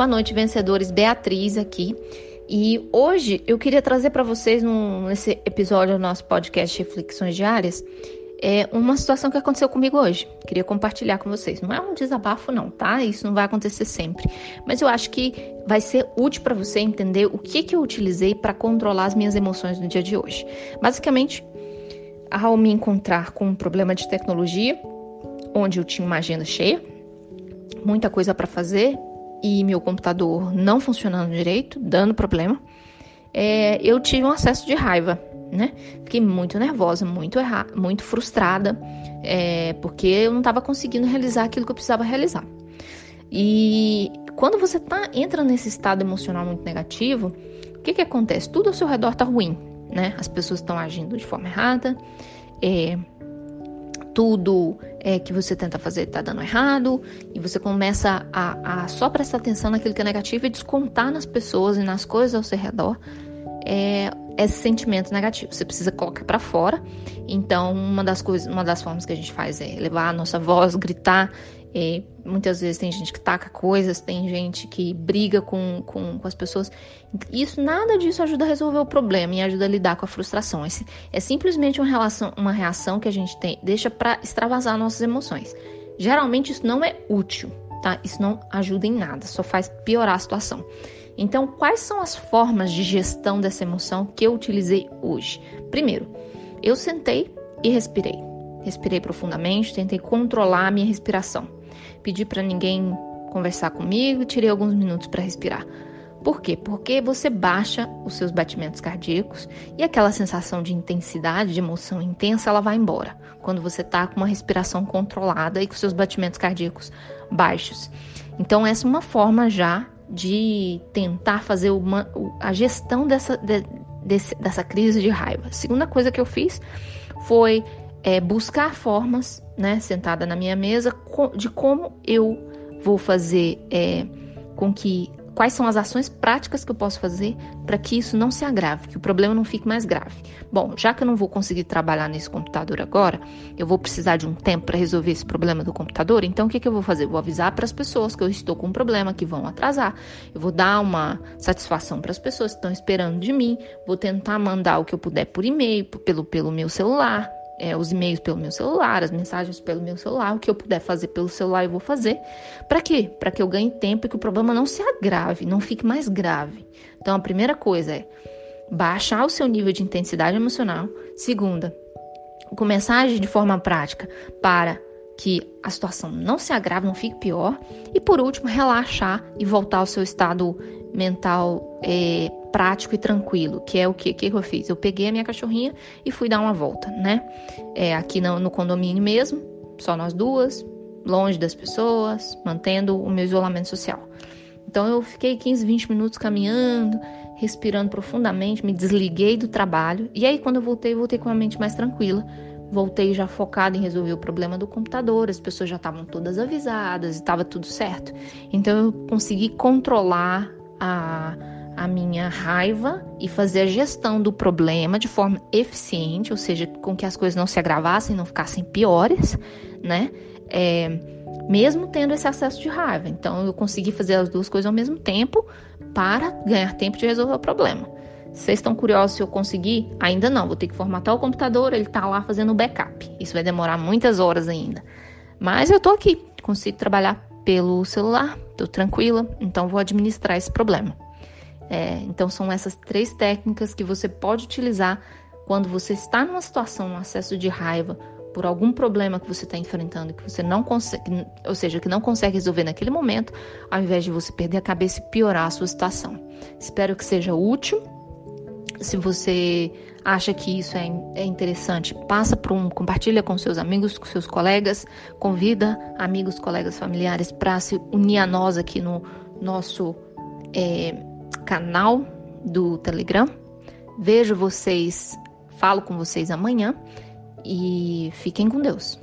Boa noite, vencedores. Beatriz aqui. E hoje eu queria trazer para vocês, num, nesse episódio do nosso podcast Reflexões Diárias, é uma situação que aconteceu comigo hoje. Queria compartilhar com vocês. Não é um desabafo, não, tá? Isso não vai acontecer sempre. Mas eu acho que vai ser útil para você entender o que, que eu utilizei para controlar as minhas emoções no dia de hoje. Basicamente, ao me encontrar com um problema de tecnologia, onde eu tinha uma agenda cheia, muita coisa para fazer e meu computador não funcionando direito, dando problema, é, eu tive um acesso de raiva né? Fiquei muito nervosa, muito erra muito frustrada, é, porque eu não estava conseguindo realizar aquilo que eu precisava realizar. E quando você tá, entra nesse estado emocional muito negativo, o que, que acontece? Tudo ao seu redor tá ruim, né? As pessoas estão agindo de forma errada, é, tudo é, que você tenta fazer está dando errado, e você começa a, a, só prestar atenção naquilo que é negativo e descontar nas pessoas e nas coisas ao seu redor é, esse sentimento negativo. Você precisa colocar para fora. Então, uma das coisas, uma das formas que a gente faz é levar a nossa voz, gritar. E muitas vezes tem gente que taca coisas, tem gente que briga com, com, com, as pessoas. Isso, nada disso ajuda a resolver o problema e ajuda a lidar com a frustração. Esse, é simplesmente uma, relação, uma reação que a gente tem, deixa para extravasar nossas emoções. Geralmente isso não é útil, tá? Isso não ajuda em nada, só faz piorar a situação. Então, quais são as formas de gestão dessa emoção que eu utilizei hoje? Primeiro, eu sentei e respirei. Respirei profundamente, tentei controlar a minha respiração. Pedi para ninguém conversar comigo, tirei alguns minutos para respirar. Por quê? Porque você baixa os seus batimentos cardíacos e aquela sensação de intensidade, de emoção intensa, ela vai embora. Quando você está com uma respiração controlada e com seus batimentos cardíacos baixos. Então, essa é uma forma já de tentar fazer uma, a gestão dessa, de, desse, dessa crise de raiva. segunda coisa que eu fiz foi é, buscar formas, né, sentada na minha mesa, de como eu vou fazer é, com que quais são as ações práticas que eu posso fazer para que isso não se agrave, que o problema não fique mais grave. Bom, já que eu não vou conseguir trabalhar nesse computador agora, eu vou precisar de um tempo para resolver esse problema do computador, então o que, que eu vou fazer? Vou avisar para as pessoas que eu estou com um problema, que vão atrasar, eu vou dar uma satisfação para as pessoas que estão esperando de mim, vou tentar mandar o que eu puder por e-mail, pelo, pelo meu celular, é, os e-mails pelo meu celular, as mensagens pelo meu celular, o que eu puder fazer pelo celular eu vou fazer. Para quê? Para que eu ganhe tempo e que o problema não se agrave, não fique mais grave. Então a primeira coisa é baixar o seu nível de intensidade emocional. Segunda, começar a agir de forma prática para que a situação não se agrave, não fique pior. E por último, relaxar e voltar ao seu estado mental é, prático e tranquilo, que é o que, que eu fiz? Eu peguei a minha cachorrinha e fui dar uma volta, né? É, aqui no, no condomínio mesmo, só nós duas, longe das pessoas, mantendo o meu isolamento social. Então eu fiquei 15, 20 minutos caminhando, respirando profundamente, me desliguei do trabalho. E aí, quando eu voltei, voltei com a mente mais tranquila. Voltei já focada em resolver o problema do computador, as pessoas já estavam todas avisadas e estava tudo certo. Então eu consegui controlar a a minha raiva e fazer a gestão do problema de forma eficiente, ou seja, com que as coisas não se agravassem, não ficassem piores, né? É, mesmo tendo esse acesso de raiva. Então, eu consegui fazer as duas coisas ao mesmo tempo para ganhar tempo de resolver o problema. Vocês estão curiosos se eu conseguir? Ainda não, vou ter que formatar o computador, ele está lá fazendo o backup. Isso vai demorar muitas horas ainda. Mas eu estou aqui, consigo trabalhar pelo celular, estou tranquila, então vou administrar esse problema. É, então, são essas três técnicas que você pode utilizar quando você está numa situação, num acesso de raiva por algum problema que você está enfrentando, que você não consegue, ou seja, que não consegue resolver naquele momento, ao invés de você perder a cabeça e piorar a sua situação. Espero que seja útil. Se você acha que isso é, é interessante, passa para um, compartilha com seus amigos, com seus colegas, convida amigos, colegas, familiares para se unir a nós aqui no nosso é, canal do Telegram. Vejo vocês, falo com vocês amanhã e fiquem com Deus.